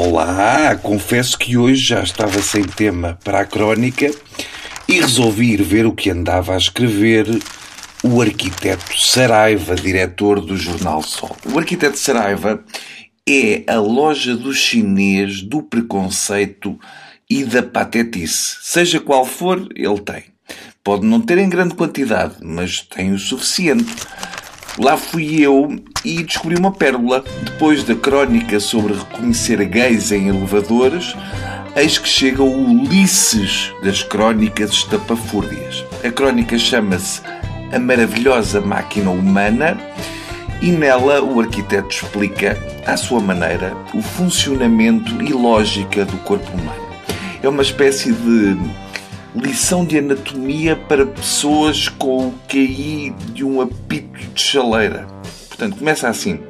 Olá, confesso que hoje já estava sem tema para a crónica e resolvi ir ver o que andava a escrever o arquiteto Saraiva, diretor do Jornal Sol. O arquiteto Saraiva é a loja do chinês do preconceito e da patetice. Seja qual for, ele tem. Pode não ter em grande quantidade, mas tem o suficiente. Lá fui eu e descobri uma pérola. Depois da crónica sobre reconhecer gays em elevadores, eis que chega o Ulisses das crónicas estapafúrdias. A crónica chama-se A Maravilhosa Máquina Humana e nela o arquiteto explica, à sua maneira, o funcionamento e lógica do corpo humano. É uma espécie de lição de anatomia para pessoas com o QI de um apito de chaleira. Portanto, começa assim.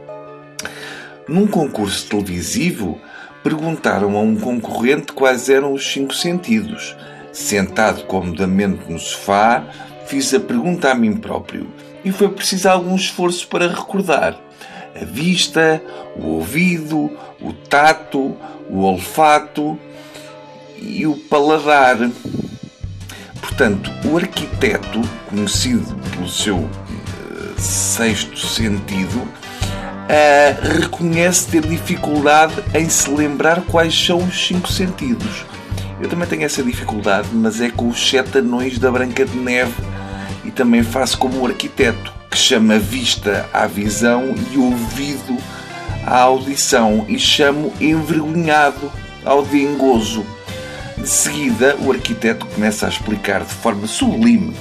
Num concurso televisivo, perguntaram a um concorrente quais eram os cinco sentidos. Sentado comodamente no sofá, fiz a pergunta a mim próprio e foi preciso algum esforço para recordar. A vista, o ouvido, o tato, o olfato e o paladar. Portanto, o arquiteto, conhecido pelo seu uh, sexto sentido, uh, reconhece ter dificuldade em se lembrar quais são os cinco sentidos. Eu também tenho essa dificuldade, mas é com os sete anões da Branca de Neve e também faço como o arquiteto, que chama vista à visão e ouvido à audição e chamo envergonhado ao dengoso. De seguida, o arquiteto começa a explicar de forma sublime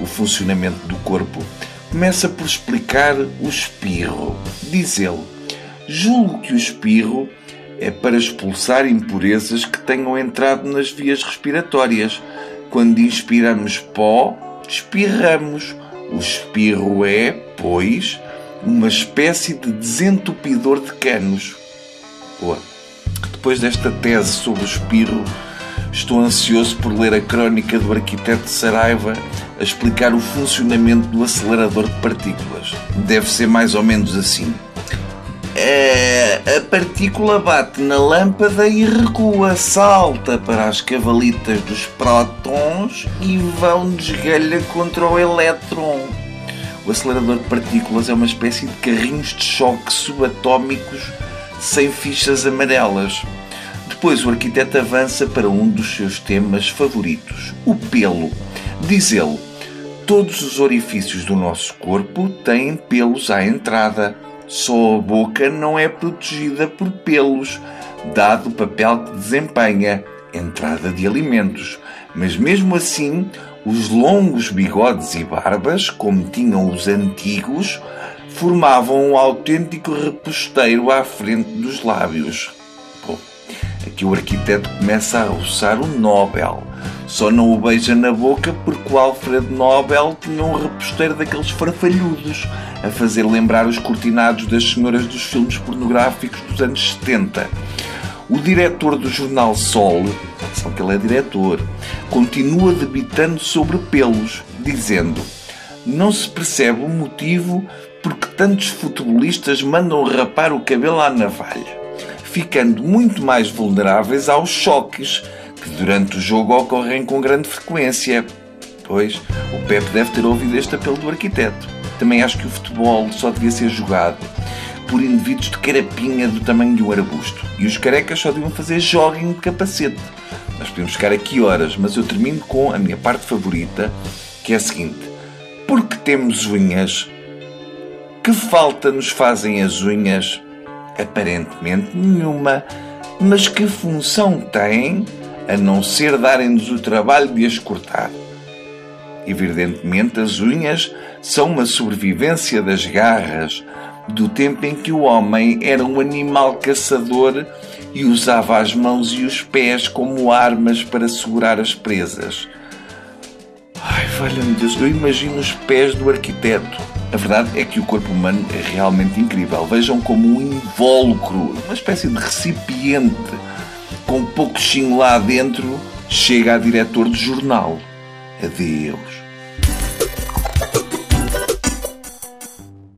o funcionamento do corpo. Começa por explicar o espirro. Diz ele: Julgo que o espirro é para expulsar impurezas que tenham entrado nas vias respiratórias. Quando inspiramos pó, espirramos. O espirro é, pois, uma espécie de desentupidor de canos. Boa. Depois desta tese sobre o espirro, Estou ansioso por ler a crónica do arquiteto Saraiva a explicar o funcionamento do acelerador de partículas. Deve ser mais ou menos assim. É, a partícula bate na lâmpada e recua, salta para as cavalitas dos prótons e vão desgalha contra o elétron. O acelerador de partículas é uma espécie de carrinhos de choque subatómicos sem fichas amarelas. Depois o arquiteto avança para um dos seus temas favoritos, o pelo. Diz ele: Todos os orifícios do nosso corpo têm pelos à entrada. Só a boca não é protegida por pelos, dado o papel que desempenha entrada de alimentos. Mas mesmo assim, os longos bigodes e barbas, como tinham os antigos, formavam um autêntico reposteiro à frente dos lábios. Aqui o arquiteto começa a roçar o Nobel. Só não o beija na boca porque o Alfred Nobel tinha um reposteiro daqueles farfalhudos a fazer lembrar os cortinados das senhoras dos filmes pornográficos dos anos 70. O diretor do jornal Sol, só que ele é diretor, continua debitando sobre pelos, dizendo: Não se percebe o motivo porque tantos futebolistas mandam rapar o cabelo à navalha ficando muito mais vulneráveis aos choques que durante o jogo ocorrem com grande frequência. Pois, o Pepe deve ter ouvido este apelo do arquiteto. Também acho que o futebol só devia ser jogado por indivíduos de carapinha do tamanho de um arbusto. E os carecas só deviam fazer jogging de capacete. Nós podemos ficar aqui horas, mas eu termino com a minha parte favorita, que é a seguinte. Porque temos unhas? Que falta nos fazem as unhas Aparentemente nenhuma. Mas que função têm a não ser darem-nos o trabalho de as cortar? Evidentemente, as unhas são uma sobrevivência das garras, do tempo em que o homem era um animal caçador e usava as mãos e os pés como armas para segurar as presas. Valha-me Deus, eu imagino os pés do arquiteto a verdade é que o corpo humano é realmente incrível. Vejam como um invólucro, uma espécie de recipiente com pouco chinho lá dentro, chega a diretor de jornal. Adeus.